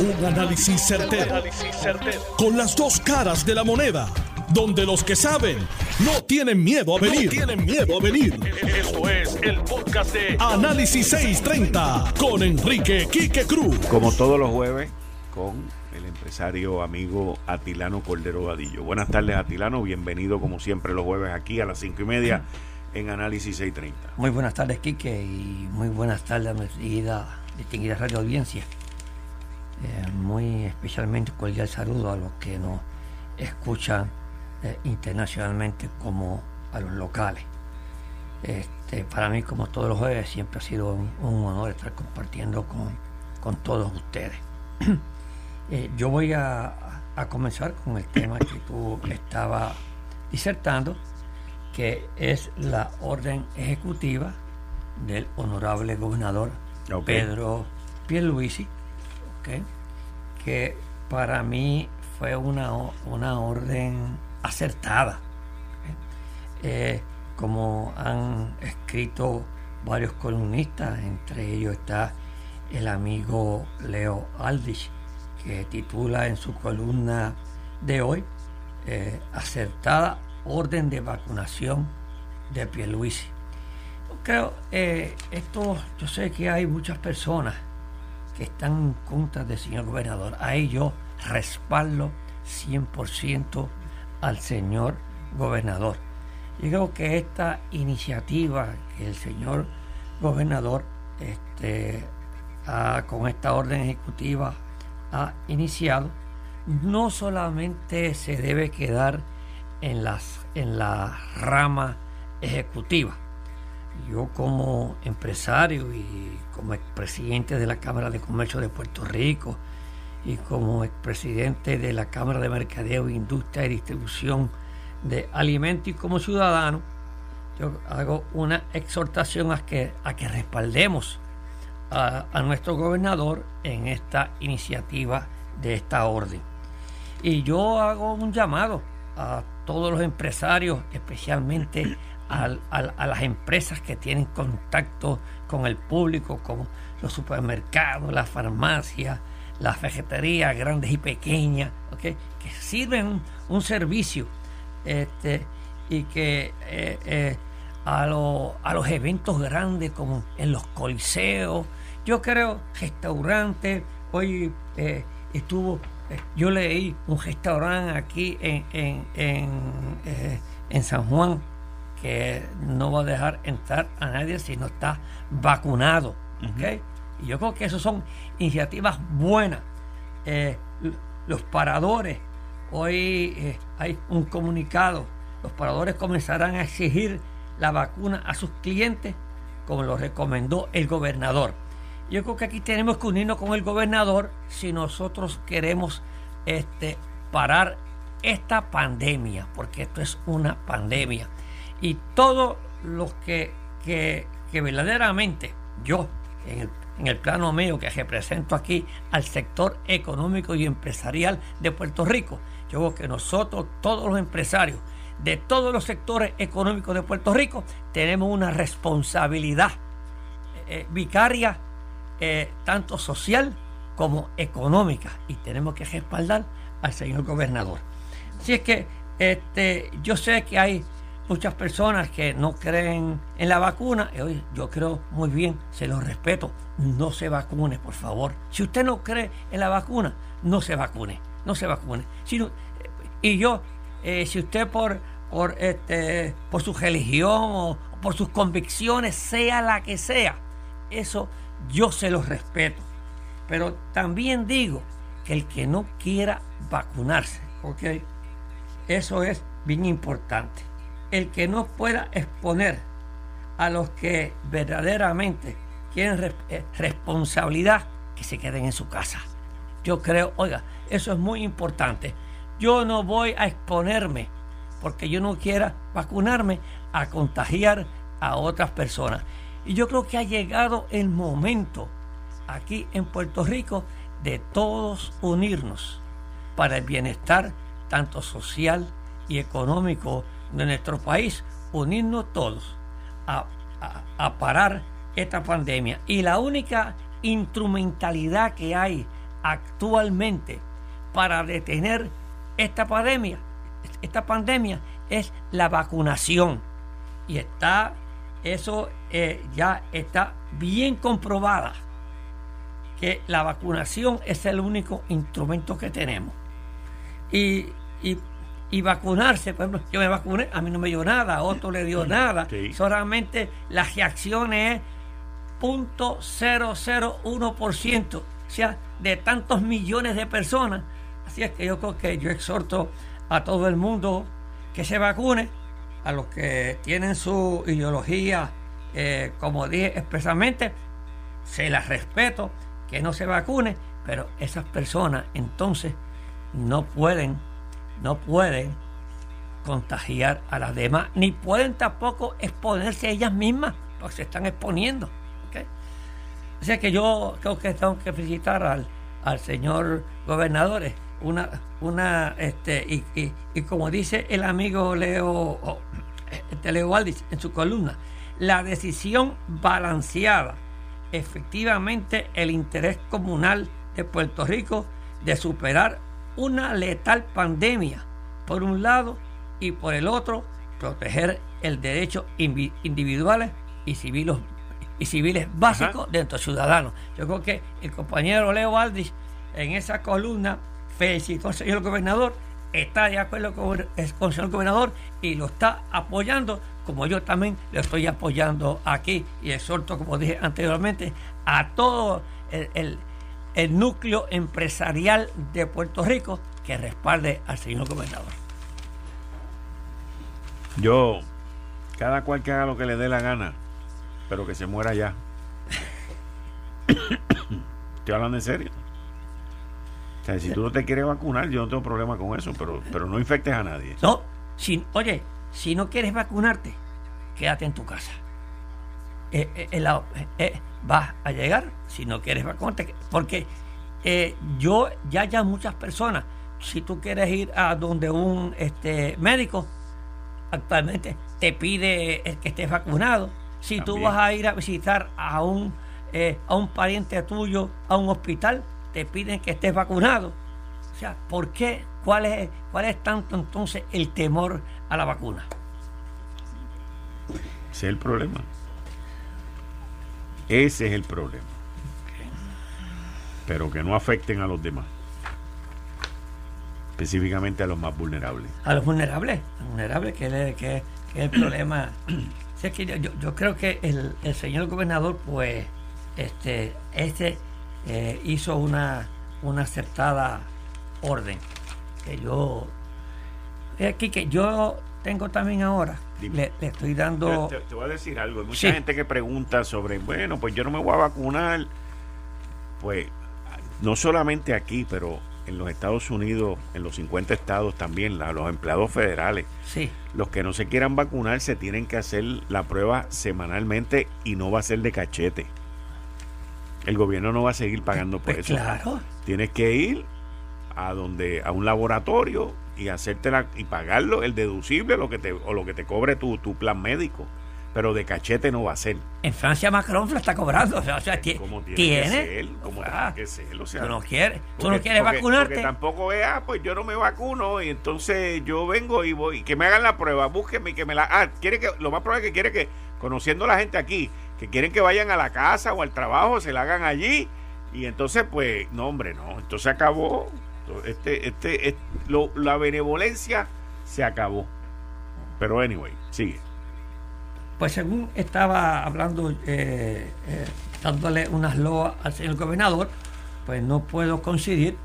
Un análisis certero, Con las dos caras de la moneda. Donde los que saben no tienen miedo a venir. tienen miedo a venir. Esto es el podcast de Análisis 630 con Enrique Quique Cruz. Como todos los jueves, con el empresario amigo Atilano Cordero Vadillo. Buenas tardes, Atilano. Bienvenido, como siempre, los jueves aquí a las cinco y media en Análisis 630. Muy buenas tardes, Quique, y muy buenas tardes, distinguida, distinguida radio audiencia. Eh, muy especialmente cordial saludo a los que nos escuchan eh, internacionalmente como a los locales. Este, para mí, como todos los jueves, siempre ha sido un, honor estar compartiendo con, todos ustedes. Eh, yo voy a, comenzar con el tema que tú estabas disertando, que es la orden ejecutiva del honorable gobernador Pedro Pierluisi que para mí fue una, una orden acertada. Eh, como han escrito varios columnistas, entre ellos está el amigo Leo Aldrich, que titula en su columna de hoy eh, Acertada orden de vacunación de Pierluisi. Creo, eh, esto, yo sé que hay muchas personas que están en contra del señor gobernador. Ahí yo respaldo 100% al señor gobernador. Yo creo que esta iniciativa que el señor gobernador este, con esta orden ejecutiva ha iniciado, no solamente se debe quedar en, las, en la rama ejecutiva, yo como empresario y como expresidente de la Cámara de Comercio de Puerto Rico y como expresidente de la Cámara de Mercadeo, Industria y Distribución de Alimentos y como ciudadano, yo hago una exhortación a que, a que respaldemos a, a nuestro gobernador en esta iniciativa de esta orden. Y yo hago un llamado a todos los empresarios, especialmente a, las empresas que tienen contacto con el público, como los supermercados, las farmacias, las vejeterías grandes y pequeñas, que sirven un, servicio este, y que eh, eh, a, a los eventos grandes como en los coliseos, yo creo restaurantes, hoy eh, estuvo, yo leí un restaurante aquí en, en, en San Juan, que no va a dejar entrar a nadie si no está vacunado. Y yo creo que esas son iniciativas buenas. Eh, los paradores, hoy eh, hay un comunicado, los paradores comenzarán a exigir la vacuna a sus clientes, como lo recomendó el gobernador. Yo creo que aquí tenemos que unirnos con el gobernador si nosotros queremos este, parar esta pandemia, porque esto es una pandemia y todos los que, verdaderamente yo, en el, plano mío que represento aquí al sector económico y empresarial de Puerto Rico, yo creo que nosotros, todos los empresarios de todos los sectores económicos de Puerto Rico, tenemos una responsabilidad eh, vicaria, eh, tanto social como económica, y tenemos que respaldar al señor gobernador. Si es que este, yo sé que hay muchas personas que no creen en la vacuna. Y yo creo muy bien, se los respeto. No se vacune, por favor. Si usted no cree en la vacuna, no se vacune. No se vacune. y yo, eh, si usted por, por, este, por su religión o por sus convicciones, sea la que sea, eso yo se los respeto. Pero también digo que el que no quiera vacunarse, ¿ok? Eso es bien importante el que no pueda exponer a los que verdaderamente quieren eh, responsabilidad, que se queden en su casa. Yo creo, oiga, eso es muy importante. Yo no voy a exponerme porque yo no quiera vacunarme a contagiar a otras personas. Y yo creo que ha llegado el momento aquí en Puerto Rico de todos unirnos para el bienestar tanto social y económico de nuestro país, unirnos todos a, parar esta pandemia. Y la única instrumentalidad que hay actualmente para detener esta pandemia, esta pandemia es la vacunación. Y está, eso eh, ya está bien comprobada, que la vacunación es el único instrumento que tenemos. Y, y, vacunarse, por ejemplo, yo me vacuné, a mí no me dio nada, a otro le dio nada, solamente las reacciones es 0.001%, o sea, de tantos millones de personas. Así es que yo creo que yo exhorto a todo el mundo que se vacune, a los que tienen su ideología, eh, como dije expresamente, se las respeto, que no se vacune, pero esas personas entonces no pueden, no pueden contagiar a las demás, ni pueden tampoco exponerse ellas mismas, porque se están exponiendo. O sea que yo creo que tengo que felicitar al, al señor gobernador. Una, una, este, y, y, como dice el amigo Leo, este Leo Valdis en su columna, la decisión balanceada, efectivamente el interés comunal de Puerto Rico de superar una letal pandemia, por un lado, y por el otro, proteger el derecho individuales y civiles y civiles básicos de nuestros ciudadanos. Yo creo que el compañero Leo Valdis en esa columna felicitó al señor gobernador, está de acuerdo con, el señor gobernador y lo está apoyando, como yo también lo estoy apoyando aquí y exhorto, como dije anteriormente, a todo el, el núcleo empresarial de Puerto Rico que respalde al señor gobernador. Yo, cada cual que haga lo que le dé la gana, pero que se muera ya. Estoy hablando en serio. O sea, si tú no te quieres vacunar, yo no tengo problema con eso, pero, pero no infectes a nadie. No, si, oye, si no quieres vacunarte, quédate en tu casa. Eh, eh, eh, vas a llegar si no quieres vacunarte, porque yo ya ya muchas personas, si tú quieres ir a donde un este, médico, actualmente te pide que estés vacunado si tú vas a ir a visitar a un, eh, a un pariente tuyo a un hospital, te piden que estés vacunado. O sea, ¿por qué? ¿Cuál es, cuál es tanto entonces el temor a la vacuna? Ese es el problema. Ese es el problema. Pero que no afecten a los demás. Específicamente a los más vulnerables. A los vulnerables. vulnerables, que, que es el problema que yo, creo que el, señor gobernador, pues, este, este eh, hizo una, una acertada orden. Que yo, aquí que yo tengo también ahora, le, estoy dando... Te, voy a decir algo, hay mucha gente que pregunta sobre, bueno, pues yo no me voy a vacunar. Pues, no solamente aquí, pero en los Estados Unidos, en los 50 estados también, los empleados federales. Sí. Los que no se quieran vacunar se tienen que hacer la prueba semanalmente y no va a ser de cachete. El gobierno no va a seguir pagando por pues eso. Claro. Tienes que ir a donde a un laboratorio y hacértela y pagarlo el deducible lo que te o lo que te cobre tu, tu plan médico. Pero de cachete no va a ser. En Francia Macron lo está cobrando, o sea, tiene, tiene como que ser, o sea, tú no quieres, tú no quieres vacunarte. Porque tampoco es, ah, pues yo no me vacuno y entonces yo vengo y voy, que me hagan la prueba, búsquenme y que me la, ah, quiere que, lo más probable es que quiere que, conociendo a la gente aquí, que quieren que vayan a la casa o al trabajo, se la hagan allí y entonces pues, no hombre, no, entonces acabó, este, este, este lo, la benevolencia se acabó. Pero anyway, sigue. Pues según estaba hablando, eh, eh, dándole unas loas al señor gobernador, pues no puedo coincidir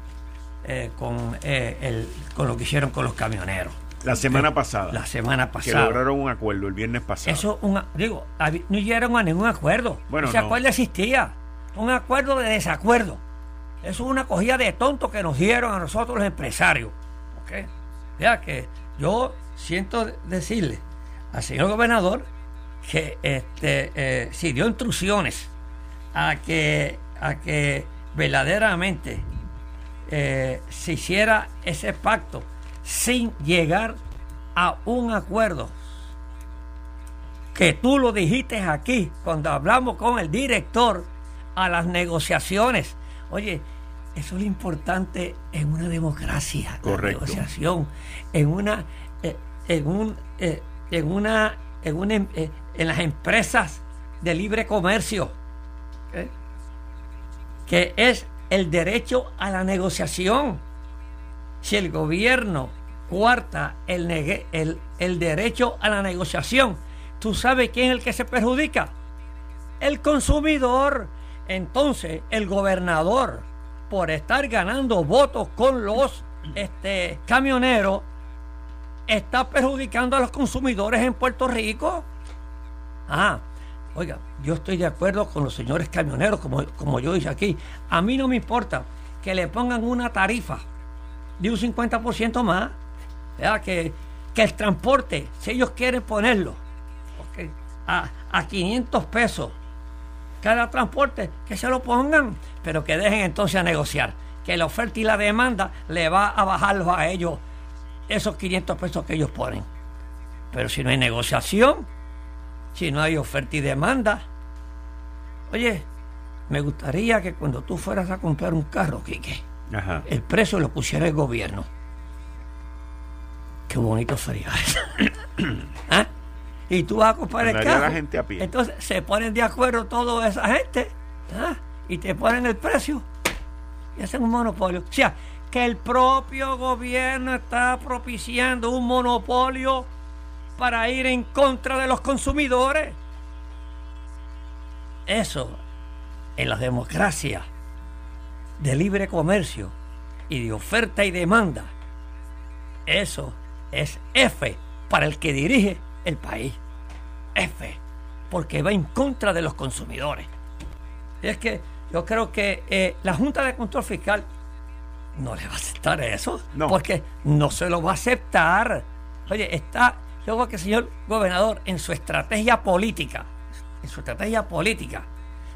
eh, con, el, con lo que hicieron con los camioneros. La semana pasada. La semana pasada. Que lograron un acuerdo el viernes pasado. Eso, digo, no llegaron a ningún acuerdo. Bueno, Ese acuerdo existía. Un acuerdo de desacuerdo. Eso es una cogida de tonto que nos dieron a nosotros los empresarios. ¿Ok? Ya que yo siento decirle al señor gobernador que este, eh, si dio instrucciones a que, a que verdaderamente eh, se hiciera ese pacto sin llegar a un acuerdo. Que tú lo dijiste aquí cuando hablamos con el director a las negociaciones. Oye, eso es lo importante en una democracia, Correcto. la negociación, en una, eh, en un, eh, en una, en una, em- eh, en las empresas de libre comercio, que es el derecho a la negociación. Si el gobierno cuarta el, negue- el, el derecho a la negociación, ¿tú sabes quién es el que se perjudica? El consumidor. Entonces, el gobernador, por estar ganando votos con los este, camioneros, está perjudicando a los consumidores en Puerto Rico. Ah, oiga, yo estoy de acuerdo con los señores camioneros, como, como yo dije aquí. A mí no me importa que le pongan una tarifa de un 50% más, ¿verdad? Que, que el transporte, si ellos quieren ponerlo a, a 500 pesos cada transporte, que se lo pongan, pero que dejen entonces a negociar. Que la oferta y la demanda le va a bajarlos a ellos esos 500 pesos que ellos ponen. Pero si no hay negociación, si no hay oferta y demanda, oye, me gustaría que cuando tú fueras a comprar un carro, Quique, Ajá. el precio lo pusiera el gobierno. Qué bonito sería eso. ¿Ah? Y tú vas a comprar el carro. la gente a pie. Entonces se ponen de acuerdo toda esa gente ¿ah? y te ponen el precio y hacen un monopolio. O sea, que el propio gobierno está propiciando un monopolio para ir en contra de los consumidores. Eso, en la democracia de libre comercio y de oferta y demanda, eso es F para el que dirige el país. F, porque va en contra de los consumidores. Y es que yo creo que eh, la Junta de Control Fiscal no le va a aceptar eso, No. porque no se lo va a aceptar. Oye, está, yo creo que el señor gobernador, en su estrategia política, en su estrategia política,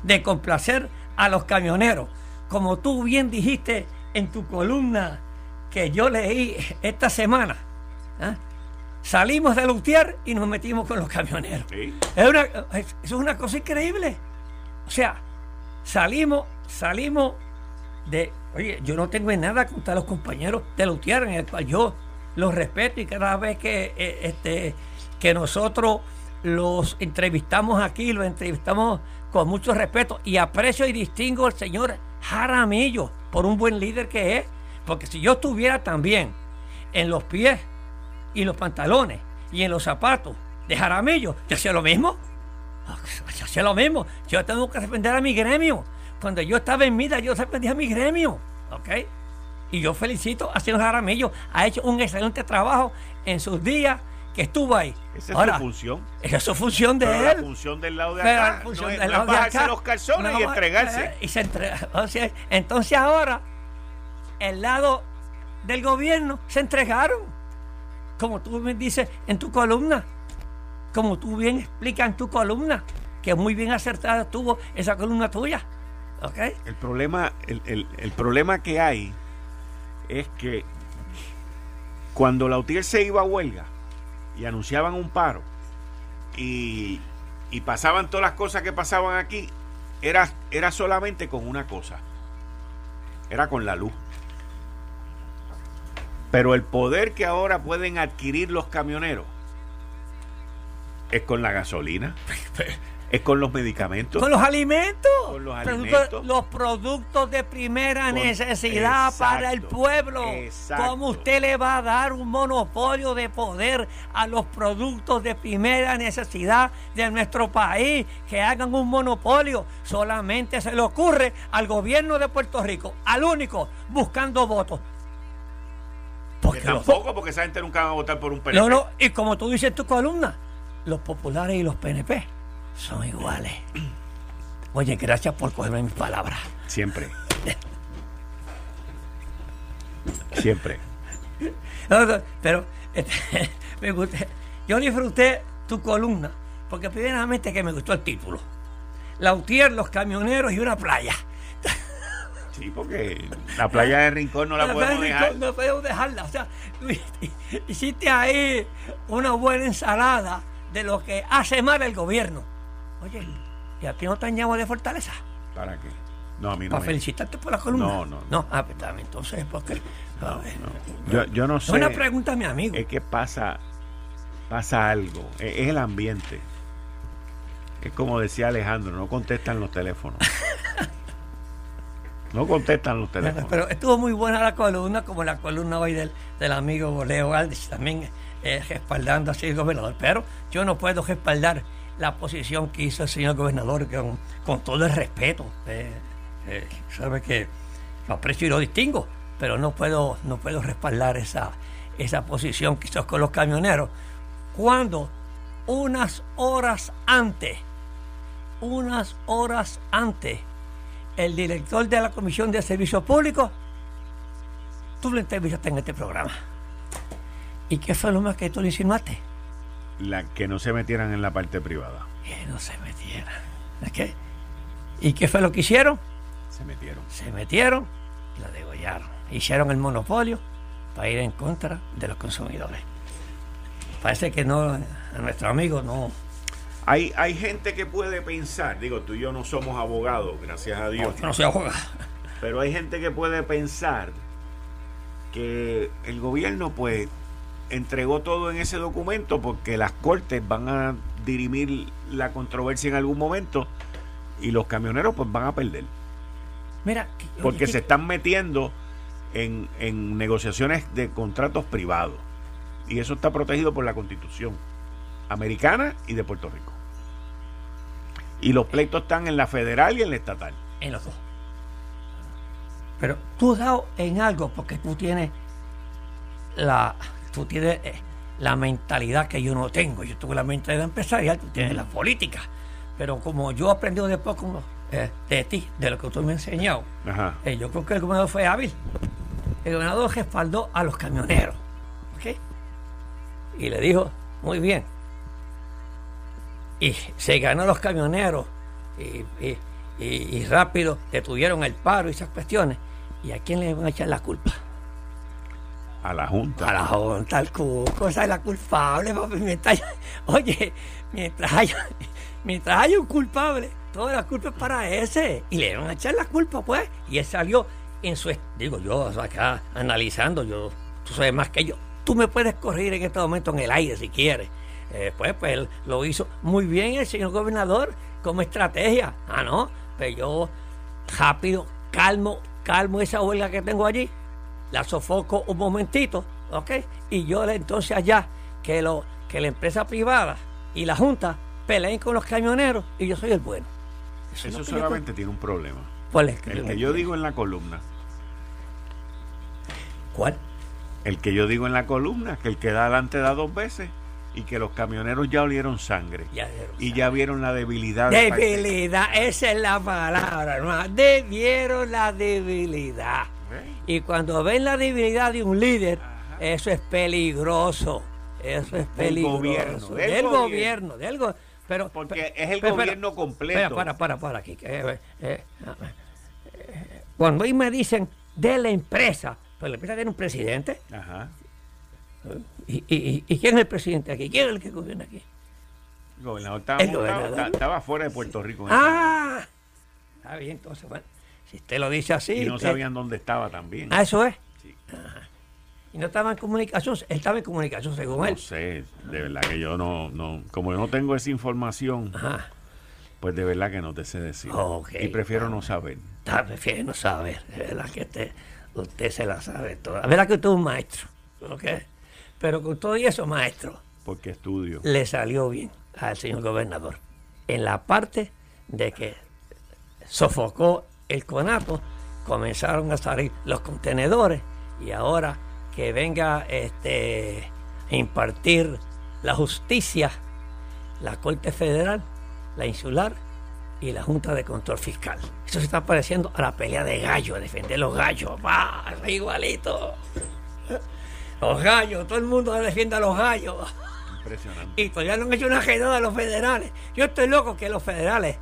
de complacer a los camioneros, como tú bien dijiste en tu columna que yo leí esta semana, ¿ah? Salimos de Lutier y nos metimos con los camioneros. Sí. Es una, es- eso es una cosa increíble. O sea, salimos, salimos de. Oye, yo no tengo nada contra los compañeros de Lutier, en el cual yo los respeto y cada vez que, eh, este, que nosotros los entrevistamos aquí, los entrevistamos con mucho respeto y aprecio y distingo al señor Jaramillo por un buen líder que es. Porque si yo estuviera también en los pies y los pantalones y en los zapatos de Jaramillo, yo hacía lo mismo. Yo hacía lo mismo. Yo tengo que defender a mi gremio. Cuando yo estaba en vida, yo defendía a mi gremio. ¿Ok? Y yo felicito a señor Jaramillo. Ha hecho un excelente trabajo en sus días que estuvo ahí. Esa es Ahora, su función. esa es su función de Pero la él. función del lado de acá la función no es, del no es lado de bajarse acá, los calzones no, y entregarse. eh, y se entrega. O sea, entonces ahora, el lado del gobierno se entregaron. Como tú me dices en tu columna. Como tú bien explicas en tu columna. Que muy bien acertada estuvo esa columna tuya. El problema, el, problema que hay es que cuando la UTIER se iba a huelga y anunciaban un paro y, y pasaban todas las cosas que pasaban aquí, era, era solamente con una cosa, era con la luz. Pero el poder que ahora pueden adquirir los camioneros es con la gasolina, es con los medicamentos. Con los alimentos. Con los Productos- alimentos. los productos de primera Con- necesidad para el pueblo. exacto. ¿Cómo usted le va a dar un monopolio de poder a los productos de primera necesidad de nuestro país? Que hagan un monopolio. Solamente se le ocurre al gobierno de Puerto Rico, al único, buscando votos. Que Porque los- tampoco, porque esa gente nunca va a votar por un PNP. no, no, y como tú dices en tu columna, los populares y los PNP son iguales. Oye, gracias por cogerme mis palabras. Siempre. Siempre. No, no, Pero este, me gusta- yo disfruté tu columna, porque primeramente que me gustó el título. Lautier, los camioneros y una playa. Sí, porque la playa de Rincón no la podemos dejar. No podemos dejarla. O sea, hiciste ahí una buena ensalada de lo que hace mal el gobierno. Oye, ¿y a ti no te añado de fortaleza? ¿Para qué? No, a mí no. Para me- felicitarte por la columna. No, no, no. No, ah, pues, entonces, porque. a ver, Yo, yo no sé. una pregunta a mi amigo. Es que pasa, pasa algo. Es, es el ambiente. Es como decía Alejandro, no contestan los teléfonos. No contestan los teléfonos. Pero estuvo muy buena la columna, como la columna hoy del, del amigo Leo Aldrich, también eh, respaldando así al gobernador. Pero yo no puedo respaldar la posición que hizo el señor gobernador con, con todo el respeto. Eh, eh, sabe que lo aprecio y lo distingo, pero no puedo, no puedo respaldar esa, esa posición que hizo con los camioneros. Cuando unas horas antes, unas horas antes, el director de la Comisión de Servicios Públicos, tú lo entrevistaste en este programa. ¿Y qué fue lo más que tú le insinuaste? La, que no se metieran en la parte privada. Que no se metieran. ¿Es qué? ¿Y qué fue lo que hicieron? Se metieron. Se metieron y la degollaron. Hicieron el monopolio para ir en contra de los consumidores. Parece que no, a nuestro amigo no. Hay, hay gente que puede pensar, digo, tú y yo no somos abogados, gracias a Dios, Yo no soy abogado. pero hay gente que puede pensar que el gobierno pues entregó todo en ese documento porque las cortes van a dirimir la controversia en algún momento y los camioneros pues van a perder. Mira, porque oye, se están metiendo en, en negociaciones de contratos privados. Y eso está protegido por la constitución americana y de Puerto Rico y los pleitos están en la federal y en la estatal en los dos. Pero tú has dado en algo porque tú tienes la, tú tienes eh, la mentalidad que yo no tengo. Yo tuve la mentalidad empresarial, tú tienes la política. Pero como yo he aprendido de poco eh, de ti, de lo que tú me has enseñado, eh, yo creo que el gobernador fue hábil. El gobernador respaldó a los camioneros. ¿ok? Y le dijo, muy bien. Y se ganó los camioneros y, y- y- y rápido detuvieron el paro y esas cuestiones. ¿Y a quién le van a echar la culpa? a la junta A la Junta, al Cuco, esa es la culpable, papi. Mientras, oye, mientras haya, mientras haya un culpable, toda la culpa es para ese. Y le van a echar la culpa, pues. Y él salió en su. Digo, yo acá analizando, yo, tú sabes más que yo. Tú me puedes corregir en este momento en el aire si quieres. Eh, pues, pues él lo hizo muy bien el señor gobernador como estrategia. Ah, no, pero yo rápido, calmo, calmo esa huelga que tengo allí la sofoco un momentito, ¿ok? Y yo entonces allá, que, lo, que la empresa privada y la Junta peleen con los camioneros y yo soy el bueno. Eso solamente tiene un problema ¿Cuál es? el que yo digo en la columna ¿Cuál? el que yo digo en la columna que el que da adelante da dos veces y que los camioneros ya olieron sangre Ya y ya vieron la debilidad de Debilidad, esa es la palabra, hermano. Debieron la debilidad. ¿Eh? Y cuando ven la debilidad de un líder, eso es peligroso. Eso es peligroso. gobierno, del del gobierno. gobierno, del go- pero Porque es el gobierno espera, completo. Para, para, para aquí. eh, eh, eh, cuando ahí me dicen de la empresa, pues la empresa tiene un presidente. Ajá. ¿Y, y, y- quién es el presidente aquí? ¿Quién es el que gobierna aquí? El gobernador estaba, El montado, gobernador. estaba fuera de Puerto Rico en ¡Ah! Está bien, entonces, bueno, si usted lo dice así. y no sabían dónde estaba también Ah, eso es. Sí. Y no estaba en comunicación, él estaba en comunicación según no él. sé de verdad que yo no no como yo no tengo esa información Ajá. pues de verdad que no te sé decir y prefiero no saber Está, prefiere no saber. Es verdad que usted, usted se la sabe toda. Es verdad que usted es un maestro. ¿ok? Pero con todo y eso, maestro, porque estudio le salió bien al señor gobernador. En la parte de que sofocó el conato, comenzaron a salir los contenedores y ahora que venga este, a impartir la justicia, la Corte Federal, la Insular y la Junta de Control Fiscal. Eso se está pareciendo a la pelea de gallos, a defender los gallos. ¡Va! Igualito. Los gallos, todo el mundo defiende a los gallos. impresionante Y todavía no han hecho una redada a los federales. Yo estoy loco que los federales.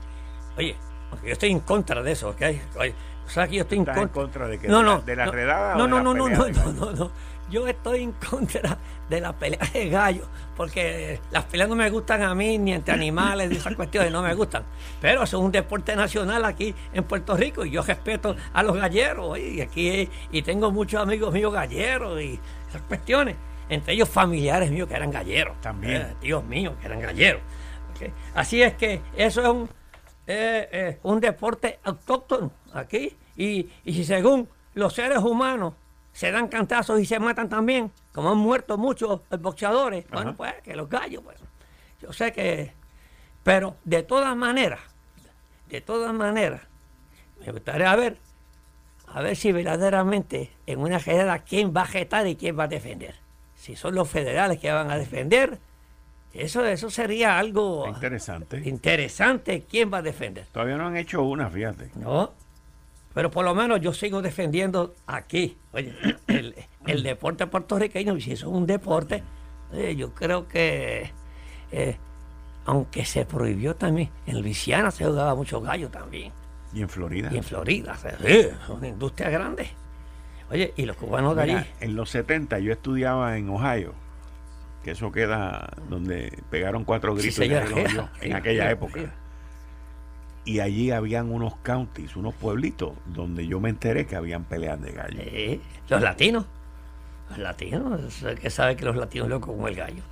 Oye, yo estoy en contra de eso, ¿ok? Oye, O sea que yo estoy en ¿Estás en contra. contra de que No, de la- no, de la redada o No, de no, no, no, no, no, no. Yo estoy en contra de la pelea de gallos, porque las peleas no me gustan a mí, ni entre animales, ni esas cuestiones no me gustan. Pero eso es un deporte nacional aquí en Puerto Rico y yo respeto a los galleros. Y aquí y tengo muchos amigos míos galleros y esas cuestiones. Entre ellos familiares míos que eran galleros. También. Eh, tíos míos que eran galleros. Así es que eso es un, eh, eh, un deporte autóctono aquí. Y, y si según los seres humanos se dan cantazos y se matan también, como han muerto muchos boxeadores, bueno, pues que los gallos, pues. Yo sé que. Pero de todas maneras, de todas maneras, me gustaría ver, a ver si verdaderamente en una general quién va a jetar y quién va a defender. Si son los federales que van a defender, eso, eso sería algo interesante. interesante. ¿Quién va a defender? Todavía no han hecho una, fíjate. No. Pero por lo menos yo sigo defendiendo aquí. Oye, el, el deporte puertorriqueño, si eso es un deporte, eh, yo creo que, eh, aunque se prohibió también, en Luisiana se jugaba mucho gallo también. Y en Florida. Y en Florida, sí, una industria grande. Oye, y los cubanos de allí. Mira, en los 70 yo estudiaba en Ohio, que eso queda donde pegaron cuatro gritos y sí, en aquella época. Y allí habían unos counties, unos pueblitos, donde yo me enteré que habían peleas de gallo. Sí, los latinos. Los latinos, que sabe que los latinos locos como el gallo.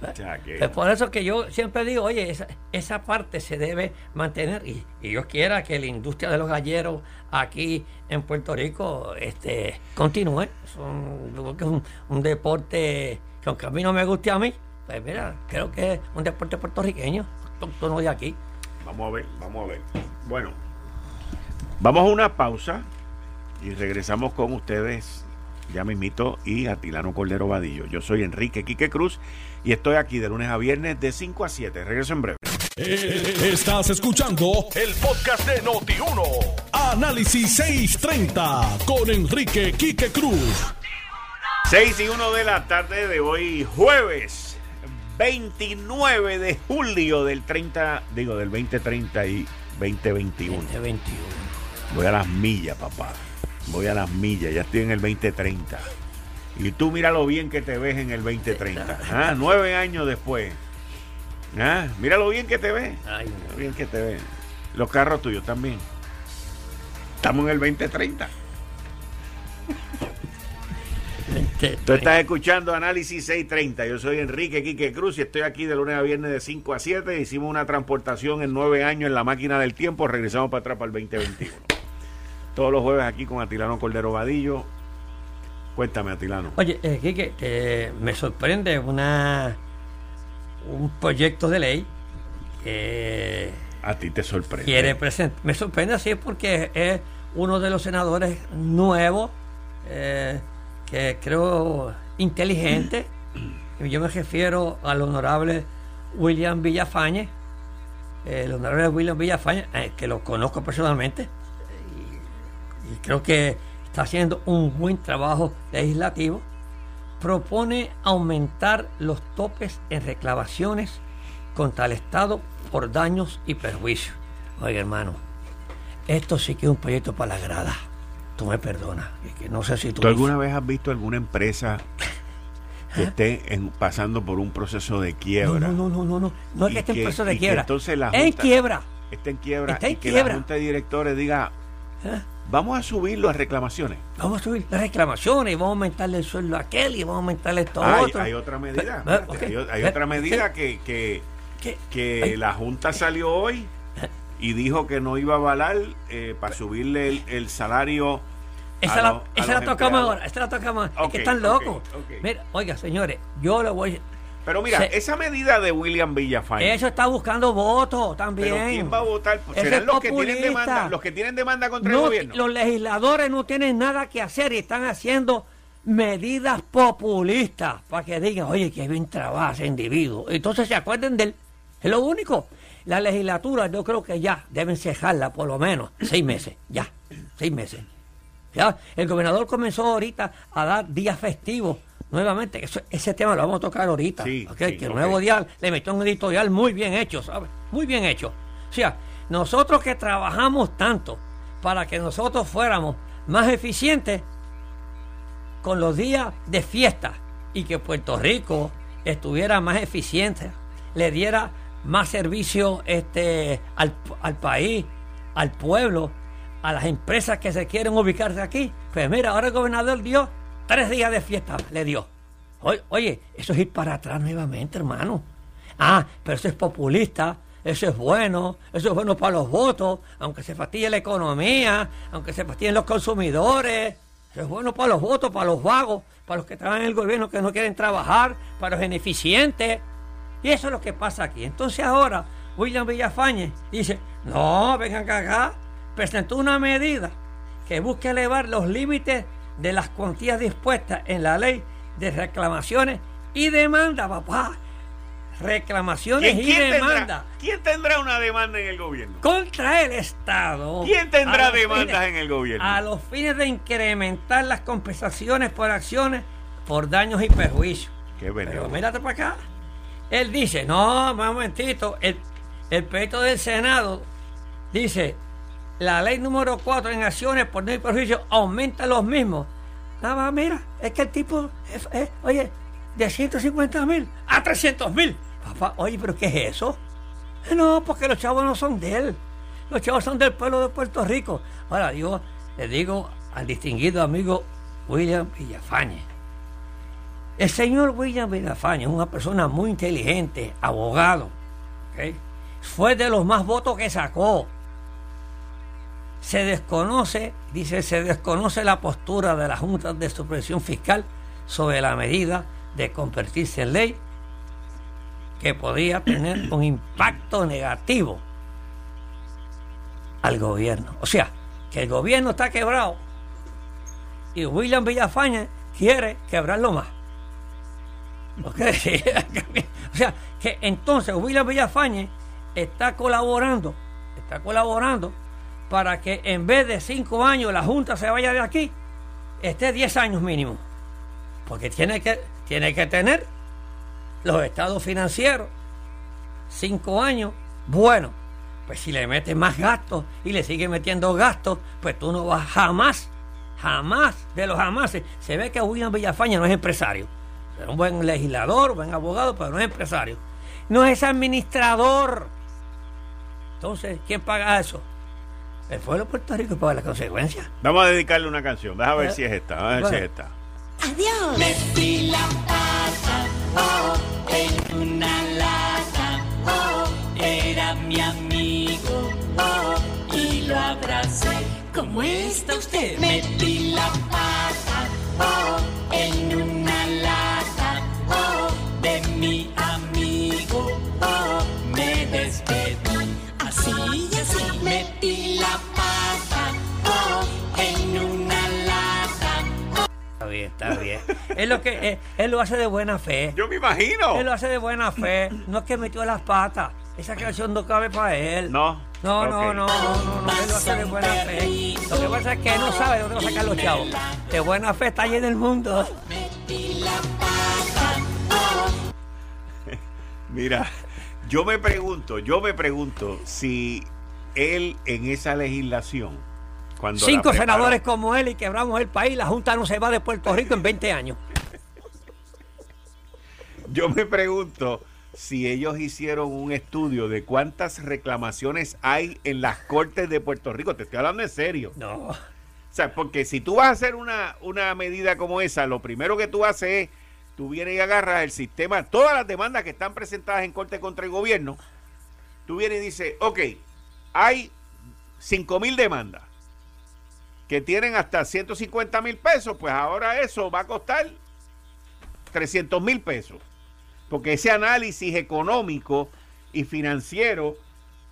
O sea, que- Es por eso que yo siempre digo, oye, esa, esa parte se debe mantener y, y Dios quiera que la industria de los galleros aquí en Puerto Rico este, continúe. Un, yo es un, un deporte que aunque a mí no me guste a mí, pues mira, creo que es un deporte puertorriqueño, autóctono de aquí. Vamos a ver, vamos a ver. Bueno, vamos a una pausa y regresamos con ustedes, ya mismito, y Atilano Cordero Vadillo. Yo soy Enrique Quique Cruz y estoy aquí de lunes a viernes de 5 a 7. Regreso en breve. Eh, Estás escuchando el podcast de Noti1. Análisis 630 con Enrique Quique Cruz. 6 y 1 de la tarde de hoy, jueves 29 de julio del 30, digo, del 2030 y 2021. Este 21. Voy a las millas, papá. Voy a las millas, ya estoy en el 2030. Y tú mira lo bien que te ves en el 2030. Ah, nueve años después. Ah, mira lo bien que te ves. Ay, Lo bien que te ves. Los carros tuyos también. Estamos en el 2030. Tú estás escuchando Análisis 630. Yo soy Enrique Quique Cruz y estoy aquí de lunes a viernes de 5 a 7. Hicimos una transportación en nueve años en la máquina del tiempo. Regresamos para atrás para el 2021. Todos los jueves aquí con Atilano Cordero Vadillo. Cuéntame, Atilano. Oye, eh, Quique, eh, me sorprende una un proyecto de ley que A ti te sorprende. quiere presentar. Me sorprende así porque es uno de los senadores nuevos, eh, que creo inteligente. Yo me refiero al honorable William Villafañe, el honorable William Villafañe, eh, que lo conozco personalmente, y creo que está haciendo un buen trabajo legislativo, propone aumentar los topes en reclamaciones contra el Estado por daños y perjuicios. Oiga, hermano, esto sí que es un proyecto para la grada. Tú me perdonas, es que no sé si tú... ¿Tú alguna vez has visto alguna empresa que esté en- pasando por un proceso de quiebra? no, no, no, no, no, no es que esté en que- proceso de que quiebra. entonces la en Junta- quiebra. Está en quiebra Está en y que quiebra. la Junta de Directores diga, ¿eh? vamos a subir las reclamaciones. Vamos a subir las reclamaciones y vamos a aumentarle el sueldo a aquel y vamos a aumentarle esto a Hay, otro. hay otra medida. Pero, hay, Eh, otra medida eh, que, que, que la Junta salió hoy y dijo que no iba a avalar eh, para subirle el, el salario. Esa a la, los- esa la tocamos ahora, esa la tocamos ahora. Ok, es que están locos. Mira, oiga, señores, yo le voy. Pero mira, Se- esa medida de William Villafañe. Eso está buscando votos también. pero ¿quién va a votar? Pues serán los que tienen demanda, los que tienen demanda contra No, el gobierno. los legisladores no tienen nada que hacer y están haciendo medidas populistas para que digan, oye, que bien trabaja ese individuo. Entonces se acuerden de él. Es lo único. La legislatura yo creo que ya deben cejarla por lo menos seis meses. Ya, seis meses. Ya, el gobernador comenzó ahorita a dar días festivos nuevamente. Eso- ese tema lo vamos a tocar ahorita. Sí, sí, que el nuevo día le metió un editorial muy bien hecho, ¿sabes? Muy bien hecho. O sea, nosotros que trabajamos tanto, para que nosotros fuéramos más eficientes con los días de fiesta y que Puerto Rico estuviera más eficiente, le diera más servicio este, al, al país, al pueblo, a las empresas que se quieren ubicarse aquí. Pues mira, ahora el gobernador dio tres días de fiesta, le dio. Oye, eso es ir para atrás nuevamente, hermano. Ah, pero eso es populista, eso es bueno, eso es bueno para los votos, aunque se fastidie la economía, aunque se fastidien los consumidores. Eso es bueno para los votos, para los vagos, para los que trabajan en el gobierno que no quieren trabajar, para los ineficientes. Y eso es lo que pasa aquí. Entonces ahora William Villafañe dice, no, vengan acá, presentó una medida que busca elevar los límites de las cuantías dispuestas en la ley de reclamaciones y demanda, papá. Reclamaciones y demanda. ¿Quién tendrá una demanda en el gobierno? Contra el Estado. ¿Quién tendrá demandas en el gobierno? A los fines de incrementar las compensaciones por acciones por daños y perjuicios. Qué Pero mírate para acá. Él dice, no, un momentito, el, el del Senado dice, la ley número 4 en acciones por daños y perjuicios aumenta los mismos. Nada más, mira, es que el tipo, oye, de 150 mil a 300 mil. Papá, oye, pero ¿qué es eso? No, porque los chavos no son de él. Los chavos son del pueblo de Puerto Rico. Ahora, yo le digo al distinguido amigo William Villafañe. El señor William Villafañe es una persona muy inteligente, abogado. Fue de los más votos que sacó. Se desconoce, dice, se desconoce la postura de la Junta de Supervisión Fiscal sobre la medida de convertirse en ley que podría tener un impacto negativo al gobierno. O sea, que el gobierno está quebrado y William Villafaña quiere quebrarlo más. o sea, que entonces William Villafañe está colaborando, está colaborando para que en vez de cinco años la Junta se vaya de aquí, esté diez años mínimo. Porque tiene que, tiene que tener los estados financieros, cinco años, bueno, pues si le metes más gastos y le sigue metiendo gastos, pues tú no vas jamás, jamás de los jamases. Se ve que William Villafaña no es empresario. Es un buen legislador, buen abogado, pero no es empresario. No es administrador. Entonces, ¿quién paga eso? El pueblo de Puerto Rico paga las consecuencias. Vamos a dedicarle una canción. Déjame ver eh, si es esta. a ver si es esta. Adiós. Metí la pata oh, en una lata. Oh, era mi amigo oh, y lo abracé. ¿Cómo está usted? Metí la pata bien, está bien. es lo que él lo hace de buena fe. Yo me imagino. Él lo hace de buena fe. No es que metió las patas. Esa canción no cabe para él. No. No, no, no, no, no, él lo hace de buena fe. Lo que pasa es que él no sabe de dónde va a sacar los chavos. De buena fe está allí en el mundo. Mira, yo me pregunto, yo me pregunto si él en esa legislación Cinco senadores como él y quebramos el país, la Junta no se va de Puerto Rico en 20 años. Yo me pregunto si ellos hicieron un estudio de cuántas reclamaciones hay en las cortes de Puerto Rico. Te estoy hablando en serio. No. O sea, porque si tú vas a hacer una, una medida como esa, lo primero que tú haces es, tú vienes y agarras el sistema, todas las demandas que están presentadas en corte contra el gobierno, tú vienes y dices, ok, hay 5 mil demandas que tienen hasta 150 mil pesos, pues ahora eso va a costar 300 mil pesos. Porque ese análisis económico y financiero,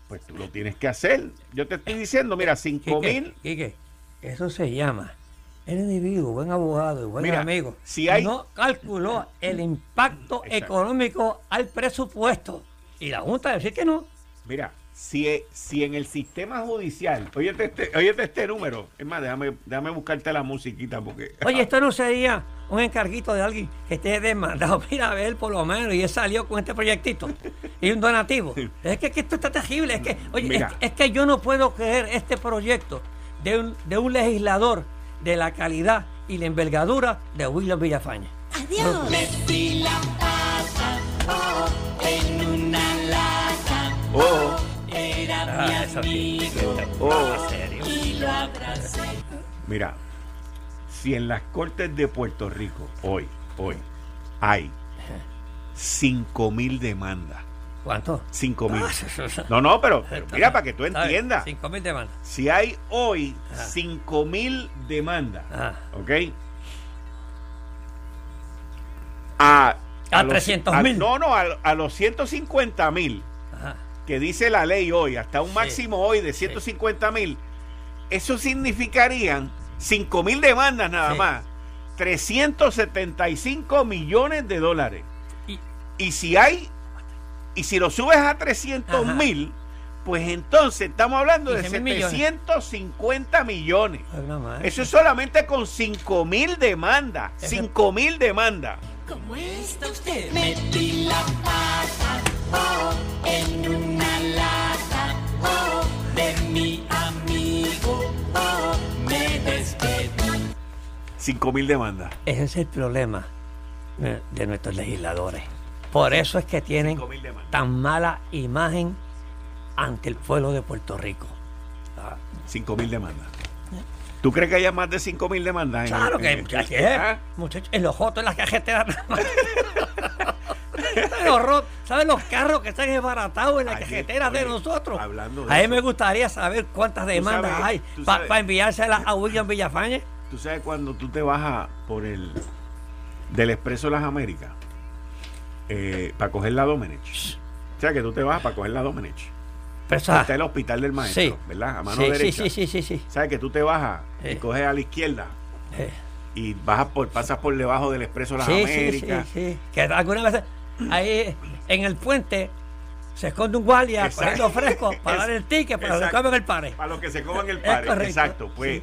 pues tú lo tienes que hacer. Yo te estoy diciendo, mira, 5 mil. qué? eso se llama. El individuo, buen abogado y buen amigo, si hay... no calculó el impacto económico al presupuesto. Y la Junta decir que no. Mira, si, si en el sistema judicial, oye este, este número, es más, déjame, déjame buscarte la musiquita porque... Oye, esto no sería un encarguito de alguien que esté demandado, mira a ver por lo menos, y él salió con este proyectito y un donativo. Es que, esto está terrible, es que, oye, es, que yo no puedo creer este proyecto de un, de un legislador de la calidad y la envergadura de William Villafañe. Adiós. Metí la pata, oh, en una lata, Oh, era Ah, mi eso sí. amigo oh. serio. y lo abracé. Mira, si en las cortes de Puerto Rico hoy, hoy, hay 5 mil demandas. ¿Cuánto? 5 mil. Ah, eso- eso- No, no, pero, pero mira, para que tú entiendas. Cinco mil demandas. Si hay hoy Ah. 5 mil demandas. ¿ok? A, A los- 300.000. a- No, no, a, a los 150 mil Ajá. Que dice la ley hoy, hasta un Sí. máximo hoy de 150 mil, eso significarían 5 mil demandas nada Sí. más, 375 millones de dólares. Y- Y si hay, y si lo subes a 300 Ajá. mil, pues entonces estamos hablando de 15.000 millones. 750 millones. Eso es solamente con 5 mil demandas. Ese- 5 mil demandas. ¿Cómo está usted? Metí la pata, oh, en una 5 mil demandas. Ese es el problema de nuestros legisladores. Por eso es que tienen 5.000 tan mala imagen ante el pueblo de Puerto Rico. Ah, 5 mil demandas. ¿Tú crees que haya más de 5 mil demandas? en- Claro que en- muchachos, ¿Ah? muchachos, en los jotos, en las cajeteras. ¿Saben los, carros que están desbaratados en las cajeteras de nosotros? hablando de a mí eso. me gustaría saber cuántas demandas sabes- hay para sabes- enviárselas a William Villafañe. Tú sabes cuando tú te bajas por el del Expreso las Américas para coger la Domenech. O sea que tú te vas para coger la Domenech. Pero eso- Está el hospital del maestro, Sí. ¿verdad? A mano sí, derecha. sí, sí, sí, sí. ¿Sabes que tú te bajas y Sí. coges a la izquierda Eh, y bajas por, pasas por debajo del Expreso las Américas? sí, sí. Que algunas veces ahí en el puente se esconde un guardia poniendo fresco para dar el ticket para que Exacto. comen el pare. Para los que se coman el pare. Exacto. Pues.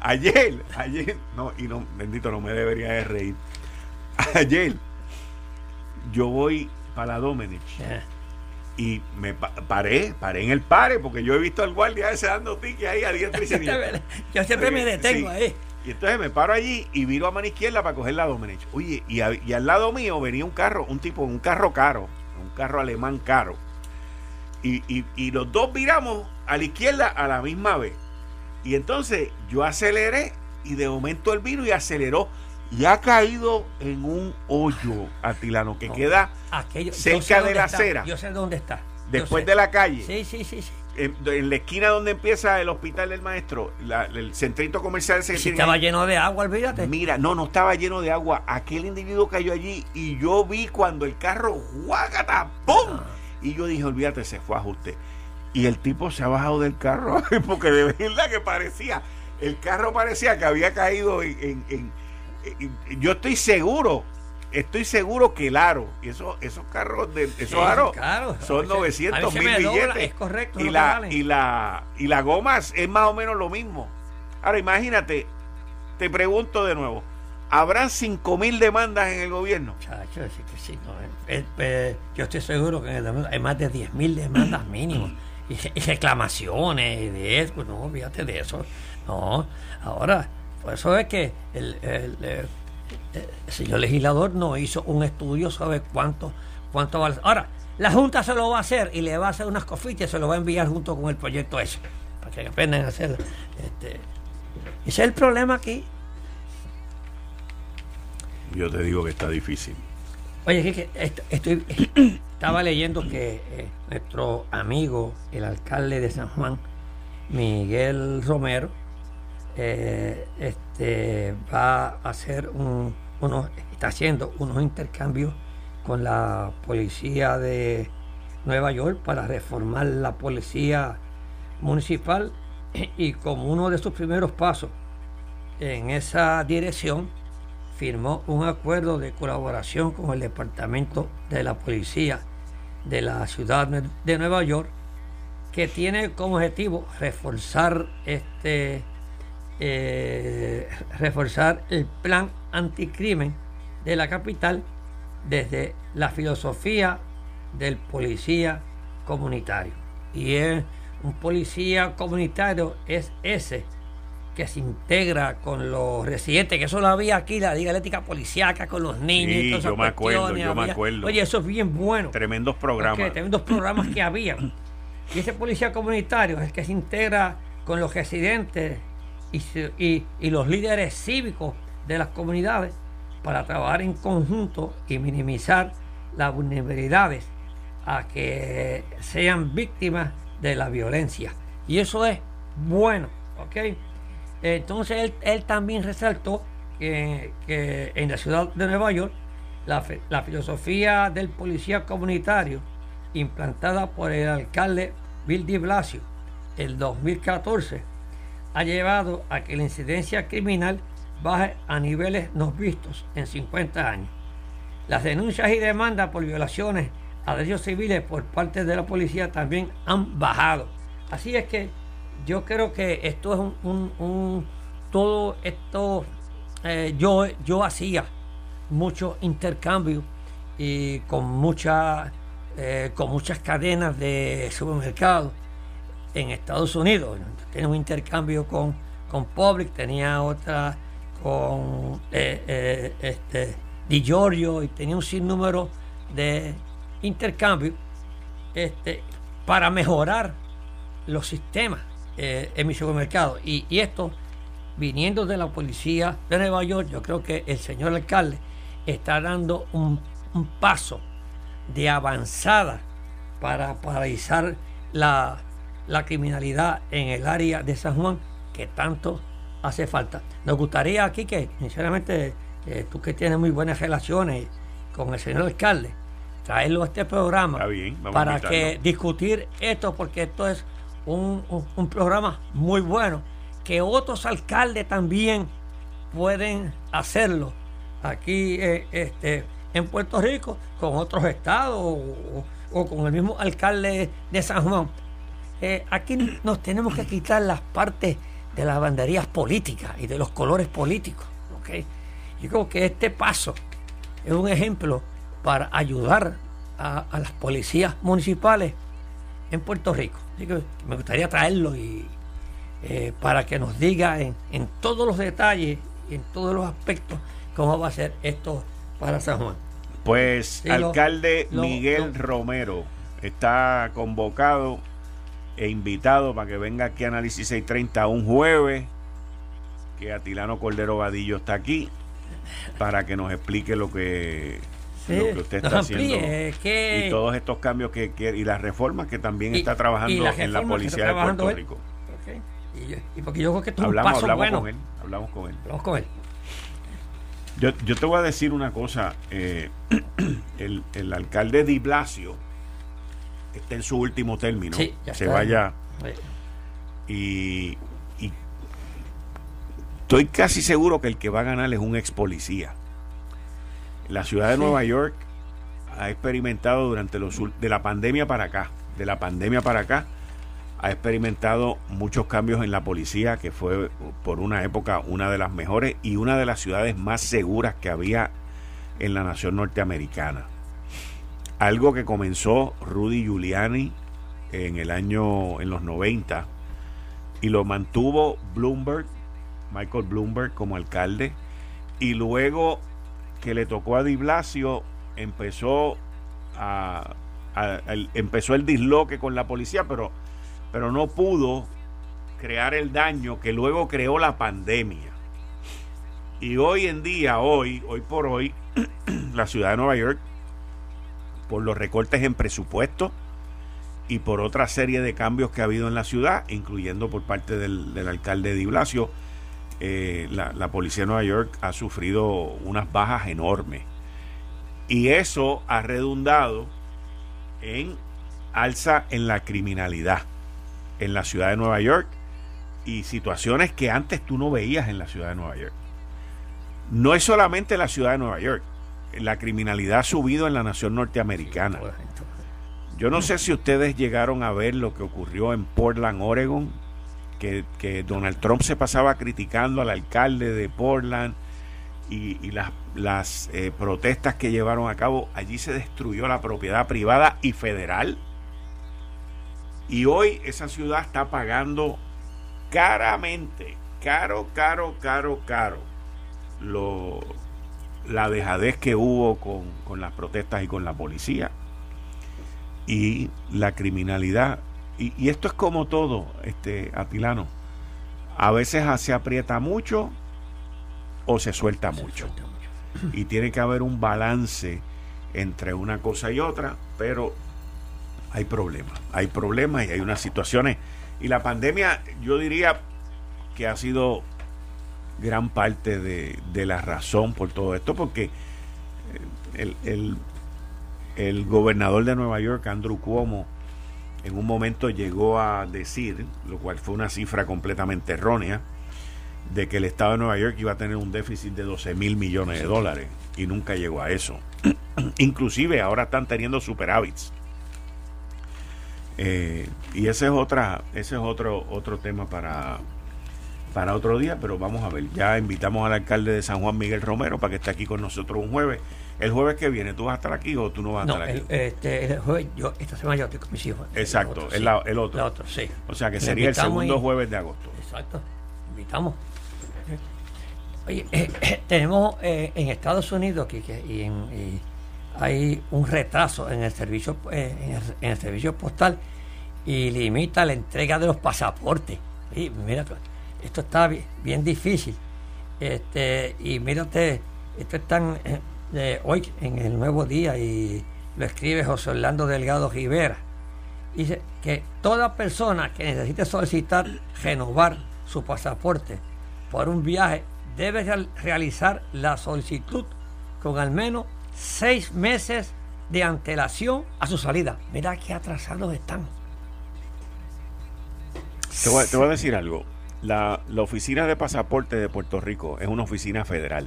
Ayer, ayer, no, y no, bendito, no me debería de reír. Ayer, yo voy para la Domenech y me pa- paré, paré en el pare, porque yo he visto al guardia ese dando ticket ahí a diestra y siniestra. Yo siempre me detengo Sí. ahí. Y entonces me paro allí y viro a mano izquierda para coger la Domenech. Oye, y, a- y al lado mío venía un carro, un tipo, un carro caro, un carro alemán caro. Y, y- y los dos viramos a la izquierda a la misma vez. Y entonces yo aceleré y de momento él vino y aceleró y ha caído en un hoyo atilano que No. queda Aquello, Cerca de la está, acera. Yo sé dónde está. después de la calle. Sí, sí, sí. sí. En, en la esquina donde empieza el hospital del maestro, la- el centrito comercial ese que Si tiene estaba lleno de agua, olvídate. Mira, no, no estaba lleno de agua. Aquel individuo cayó allí y yo vi cuando el carro ¡guácata! ¡Pum! Y yo dije, olvídate, se fue a ajuste. Y el tipo se ha bajado del carro porque de verdad que parecía, el carro parecía que había caído en... en- en- en- yo estoy seguro, estoy seguro que el aro, y esos, esos carros, de, esos Sí, aros claro. Son mí se- a 900 mí se mil dobla, billetes. es correcto, y la, y, la, y la goma es más o menos lo mismo. Ahora imagínate, te pregunto de nuevo, ¿habrán 5 mil demandas en el gobierno? Chacho, sí que sí, no, eh, eh, yo estoy seguro que en el hay más de 10.000 demandas mínimo y, reclamaciones y de eso, no, olvídate de eso. No, ahora, por eso es que el, el, el señor legislador no hizo un estudio sobre cuánto, cuánto vale. Ahora, la Junta se lo va a hacer y le va a hacer unas cofitas y se lo va a enviar junto con el proyecto ese, para que aprendan a hacer. Este, ese es el problema aquí. Yo te digo que está difícil. Oye, Quique, est- estoy, estaba leyendo que eh, nuestro amigo, el alcalde de San Juan, Miguel Romero, eh, este, va a hacer un, unos, está haciendo unos intercambios con la policía de Nueva York para reformar la policía municipal y como uno de sus primeros pasos en esa dirección firmó un acuerdo de colaboración con el Departamento de la Policía de la ciudad de Nueva York que tiene como objetivo reforzar este eh, reforzar el plan anticrimen de la capital desde la filosofía del policía comunitario. Y es Un policía comunitario es ese que se integra con los residentes, que eso lo había aquí, la Liga Eléctrica Policiaca, con los niños. Sí, y todas yo me acuerdo, yo me acuerdo. Oye, eso es bien bueno. Tremendos programas. Porque tremendos programas que había. Y ese policía comunitario es el que se integra con los residentes y, y- y los líderes cívicos de las comunidades para trabajar en conjunto y minimizar las vulnerabilidades a que sean víctimas de la violencia. Y eso es bueno, ¿ok? Entonces él, él también resaltó que, que en la ciudad de Nueva York la, la filosofía del policía comunitario implantada por el alcalde Bill de Blasio el 2014 ha llevado a que la incidencia criminal baje a niveles no vistos en 50 años. Las denuncias y demandas por violaciones a derechos civiles por parte de la policía también han bajado. Así es que yo creo que esto es un, un- un- todo esto eh, yo yo hacía muchos intercambios y con muchas eh, con muchas cadenas de supermercados en Estados Unidos. Tenía un intercambio con, con Public, tenía otra con eh, eh, este, Di Giorgio y tenía un sinnúmero de intercambios este, para mejorar los sistemas eh, en mi supermercado. Y, y esto, viniendo de la policía de Nueva York, yo creo que el señor alcalde está dando un, un paso de avanzada para paralizar la, la criminalidad en el área de San Juan que tanto hace falta. Nos gustaría aquí que, sinceramente, eh, tú que tienes muy buenas relaciones con el señor alcalde, traerlo a este programa bien, para que discutir esto, porque esto es un, un- programa muy bueno, que otros alcaldes también pueden hacerlo aquí eh, este, en Puerto Rico, con otros estados o, con el mismo alcalde de San Juan. Eh, aquí nos tenemos que quitar las partes de las banderías políticas y de los colores políticos. ¿ok? Yo creo que este paso es un ejemplo para ayudar a las policías municipales en Puerto Rico. Así que me gustaría traerlo y eh, para que nos diga en, en todos los detalles y en todos los aspectos cómo va a ser esto para San Juan. Pues Sí, alcalde lo- Miguel lo- Romero está convocado e invitado para que venga aquí a Análisis 630 un jueves, que Atilano Cordero Vadillo está aquí para que nos explique lo que, lo que usted está haciendo que- y todos estos cambios que quiere y las reformas que también Y- está trabajando en la que policía de Puerto él. Rico. Y, yo- y porque yo creo que esto es un Hablamos, paso hablamos bueno. con él, hablamos con él. Vamos con él. Yo, yo te voy a decir una cosa. eh, el, el alcalde Di Blasio está en su último término. Sí, ya Se vaya. Y, y estoy casi seguro que el que va a ganar es un ex policía. La ciudad de Sí. Nueva York ha experimentado durante los de la pandemia para acá, de la pandemia para acá, ha experimentado muchos cambios en la policía, que fue por una época una de las mejores y una de las ciudades más seguras que había en la nación norteamericana. Algo que comenzó Rudy Giuliani en el año, en los 90, y lo mantuvo Bloomberg, Michael Bloomberg como alcalde, y luego que le tocó a Di Blasio, empezó a, empezó el disloque con la policía, pero, pero no pudo crear el daño que luego creó la pandemia. Y hoy en día, hoy, hoy por hoy, la ciudad de Nueva York, por los recortes en presupuesto y por otra serie de cambios que ha habido en la ciudad, incluyendo por parte del, del alcalde Di Blasio, eh, la, la policía de Nueva York ha sufrido unas bajas enormes. Y eso ha redundado en alza en la criminalidad en la ciudad de Nueva York y situaciones que antes tú no veías en la ciudad de Nueva York. No es solamente la ciudad de Nueva York, la criminalidad ha subido en la nación norteamericana. Yo no sé si ustedes llegaron a ver lo que ocurrió en Portland, Oregon, que, Donald Trump se pasaba criticando al alcalde de Portland y, las, eh, protestas que llevaron a cabo. Allí se destruyó la propiedad privada y federal. Y hoy esa ciudad está pagando caramente, caro, caro, caro, caro, lo, la dejadez que hubo con las protestas y con la policía y la criminalidad. Y, y esto es como todo, este Atilano. A veces se aprieta mucho o se suelta mucho. Y tiene que haber un balance entre una cosa y otra, pero hay problemas. Hay problemas y hay unas situaciones. Y la pandemia, yo diría que ha sido gran parte de, de la razón por todo esto, porque eh, el, el, el gobernador de Nueva York, Andrew Cuomo, en un momento llegó a decir, lo cual fue una cifra completamente errónea, de que el Estado de Nueva York iba a tener un déficit de 12 mil millones de dólares y nunca llegó a eso. Inclusive ahora están teniendo superávits. Eh, y ese es otra, ese es otro, otro tema para, para otro día, pero vamos a ver. Ya invitamos al alcalde de San Juan Miguel Romero para que esté aquí con nosotros un jueves. El jueves que viene, ¿tú vas a estar aquí o tú no vas a No, estar aquí? el, este, el jueves, yo, esta semana yo estoy con mis hijos. Exacto, El otro, el, sí. el otro. El otro, sí. O sea que sería el segundo y- jueves de agosto. Exacto, invitamos. Oye, eh, eh, tenemos eh, en Estados Unidos que, y y hay un retraso en el servicio en, el, en el servicio postal y limita la entrega de los pasaportes. Y mira, esto está bi- bien, difícil. Este, y mírate, esto están eh, hoy en el nuevo día y lo escribe José Orlando Delgado Rivera. Dice que toda persona que necesite solicitar renovar su pasaporte por un viaje debe real- realizar la solicitud con al menos seis meses de antelación a su salida. Mira qué atrasados están. Te voy, te voy a decir algo. La, la oficina de pasaporte de Puerto Rico es una oficina federal.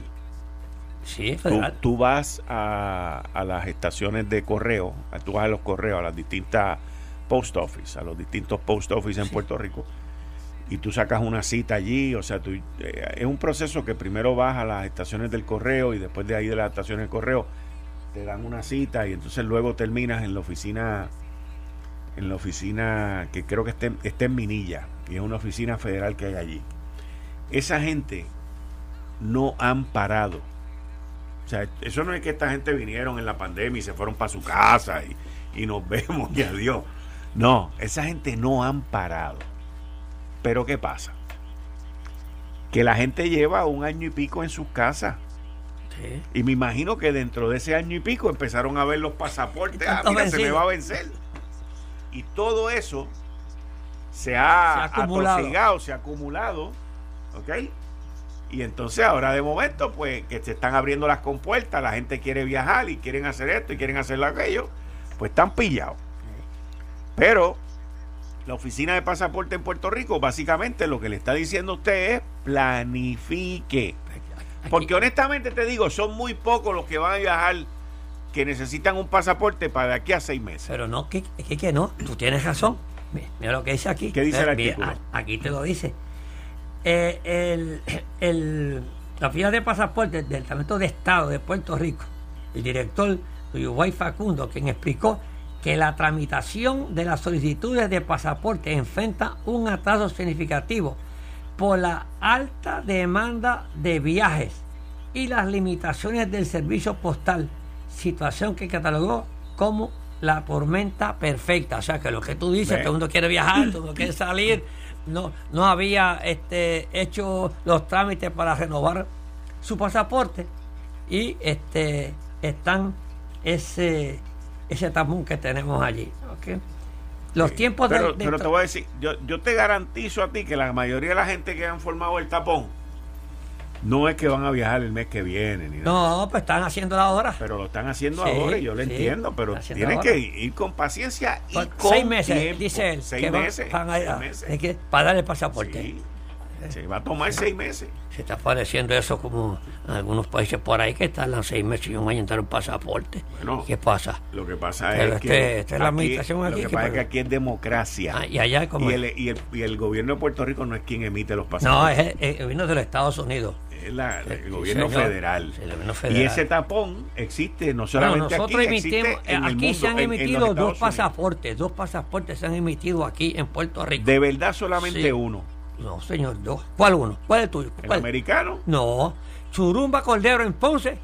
Sí, Tú, federal. tú vas a, a las estaciones de correo, tú vas a los correos, a las distintas post office, a los distintos post office en Puerto Rico, y tú sacas una cita allí, o sea, tú, eh, es un proceso que primero vas a las estaciones del correo y después de ahí de las estaciones del correo te dan una cita y entonces luego terminas en la oficina en la oficina que creo que está en, está en Minilla y es una oficina federal que hay allí. Esa gente no han parado. O sea, eso no es que esta gente vinieron en la pandemia y se fueron para su casa y, y nos vemos y adiós. No, esa gente no han parado. Pero ¿qué pasa? Que la gente lleva un año y pico en sus casas. Sí. Y me imagino que dentro de ese año y pico empezaron a ver los pasaportes. Ah, mira, se me va a vencer. Y todo eso se ha, Se ha acumulado. se ha acumulado. ¿Ok? Y entonces ahora de momento, pues que se están abriendo las compuertas, la gente quiere viajar y quieren hacer esto y quieren hacer aquello, pues están pillados. Pero la oficina de pasaporte en Puerto Rico, básicamente lo que le está diciendo a usted es planifique. Porque honestamente te digo, son muy pocos los que van a viajar que necesitan un pasaporte para de aquí a seis meses. Pero no, que, que, que no, tú tienes razón. Mi- Mira lo que dice aquí. ¿Qué dice el Eh, mira, artículo? aquí te lo dice. Eh, el, el- la oficina de pasaporte del Departamento de Estado de Puerto Rico, el director Uyuguay Facundo, quien explicó que la tramitación de las solicitudes de pasaporte enfrenta un atraso significativo por la alta demanda de viajes y las limitaciones del servicio postal, situación que catalogó como la tormenta perfecta. O sea que lo que tú dices, todo el mundo quiere viajar, todo el mundo quiere salir, no, no había este, hecho los trámites para renovar su pasaporte y este están ese ese tapón que tenemos allí. ¿ok? Los tiempos de- pero, de, pero te voy a decir, yo, yo te garantizo a ti que la mayoría de la gente que han formado el tapón no es que van a viajar el mes que viene, ni nada. No, pues están haciendo ahora. Pero lo están haciendo Sí, ahora y yo lo sí, entiendo, pero tienen ahora. que ir con paciencia y Por con seis meses, tiempo. dice él. Seis que meses. van a- seis meses. hay que- para darle el pasaporte. Sí. Se va a tomar seis meses. Se está pareciendo eso como en algunos países por ahí que tardan seis meses y un año en dar un pasaporte. Bueno. ¿Qué pasa? Lo que pasa Pero es este- que. esta es la administración lo aquí que que pasa es que aquí es democracia. Ah, y allá como y, el, y, el, y el gobierno de Puerto Rico no es quien emite los No, pasaportes. es el, el gobierno de los Estados Unidos. Es la- Sí, el gobierno señor. federal. El gobierno Y ese tapón existe no solamente nosotros aquí, existe emitimos, eh, en el aquí mundo, se han en- en los emitido dos Unidos. pasaportes, dos pasaportes se han emitido aquí en Puerto Rico. De verdad solamente Sí. uno. No, señor, dos. ¿Cuál uno? ¿Cuál es el tuyo? El ¿Cuál? americano. No, Churumba Cordero en Ponce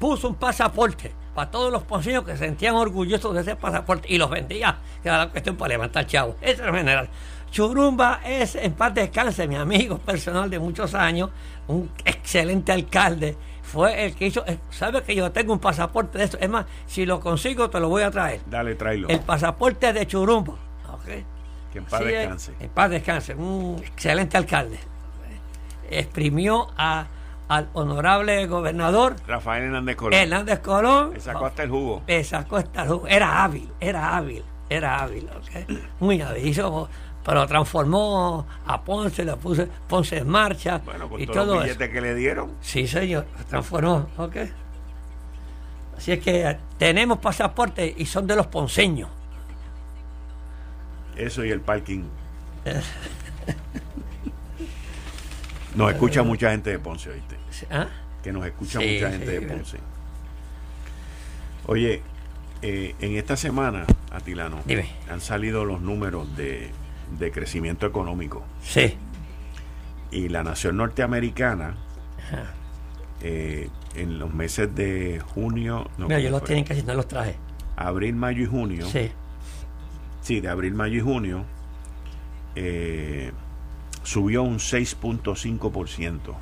puso un pasaporte para todos los ponceños que se sentían orgullosos de ese pasaporte y los vendía, que era la cuestión para levantar chavos. Ese es el general. Churumba es, en paz descanse, mi amigo personal de muchos años, un excelente alcalde. Fue el que hizo, eh, ¿sabe que yo tengo un pasaporte de eso? Es más, si lo consigo te lo voy a traer. Dale, tráelo. El pasaporte de Churumba. ¿ok? Que en paz descanse. En paz descanse. Un excelente alcalde. Exprimió a, al honorable gobernador Rafael Hernández Colón. Hernández Colón. Le sacó hasta el jugo. Le sacó hasta el jugo. Era hábil, era hábil, era hábil. ¿ok? Muy hábil. Hizo- pero transformó a Ponce, le puso Ponce en marcha Bueno, con y todos todo los eso. billetes que le dieron. Sí, señor, transformó. ¿ok? Así es que tenemos pasaportes y son de los ponceños. Eso y el parking. Nos escucha mucha gente de Ponce, ¿oíste? ¿Ah? Que nos escucha Sí, mucha gente sí, de. Ponce. Oye, eh, en esta semana, Atilano, Dime. han salido los números de, de crecimiento económico. Sí. Y la nación norteamericana, eh, en los meses de junio, no, Mira, ¿cómo yo los tienen casi, no los traje. abril, mayo y junio, Sí. sí, de abril, mayo y junio, eh, subió un 6.5%,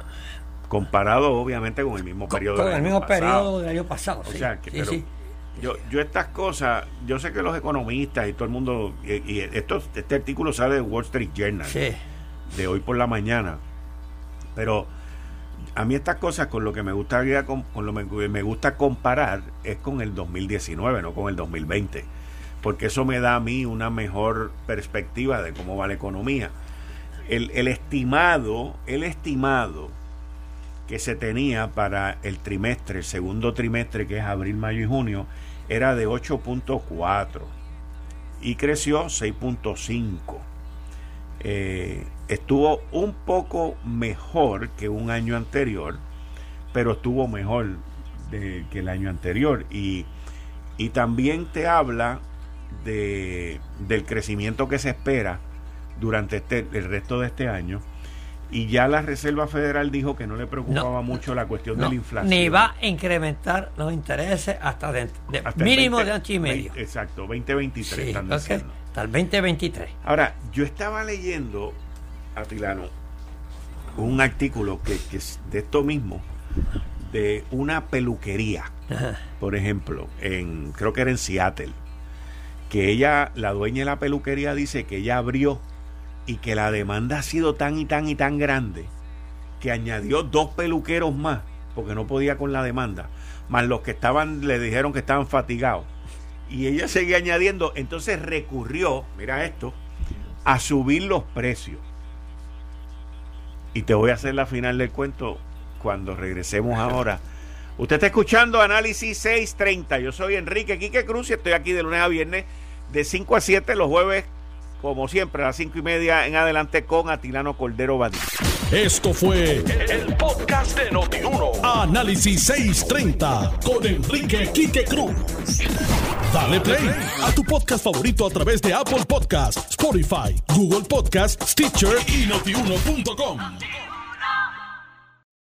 comparado obviamente con el mismo periodo Con del el mismo pasado. periodo del año pasado. O sí. sea, que, Sí, pero sí. Yo, yo estas cosas, yo sé que los economistas y todo el mundo, y, y esto, este artículo sale de Wall Street Journal, Sí. de hoy por la mañana, pero a mí estas cosas con lo que me gusta con, con lo que me gusta comparar es con el 2019, no con el 2020, porque eso me da a mí una mejor perspectiva de cómo va la economía. El, el estimado, el estimado que se tenía para el trimestre, el segundo trimestre que es abril, mayo y junio, era de 8.4 y creció 6.5. Eh, estuvo un poco mejor que un año anterior, pero estuvo mejor que el año anterior. Y, y también te habla de, del crecimiento que se espera durante este, el resto de este año. Y ya la Reserva Federal dijo que no le preocupaba No, mucho la cuestión No, de la inflación. ni va a incrementar los intereses hasta de, de- Hasta mínimo 20 de año y medio. 20 exacto, 2023 Sí, están diciendo. Hasta el 2023. Ahora, yo estaba leyendo, Atilano, un artículo que, que es de esto mismo, de una peluquería, Ajá. por ejemplo, en creo que era en Seattle, que ella, la dueña de la peluquería dice que ella abrió y que la demanda ha sido tan y tan y tan grande que añadió dos peluqueros más porque no podía con la demanda, más los que estaban le dijeron que estaban fatigados. Y ella seguía añadiendo, entonces recurrió, mira esto, a subir los precios. Y te voy a hacer la final del cuento cuando regresemos ahora. Usted está escuchando Análisis 630. Yo soy Enrique Quique Cruz y estoy aquí de lunes a viernes de 5 a 7 los jueves, como siempre, a las 5 y media en adelante con Atilano Cordero Badí. Esto fue el podcast de Notiuno. Análisis 630 con Enrique Quique Cruz. Dale play a tu podcast favorito a través de Apple Podcasts, Spotify, Google Podcasts, Stitcher y notiuno.com.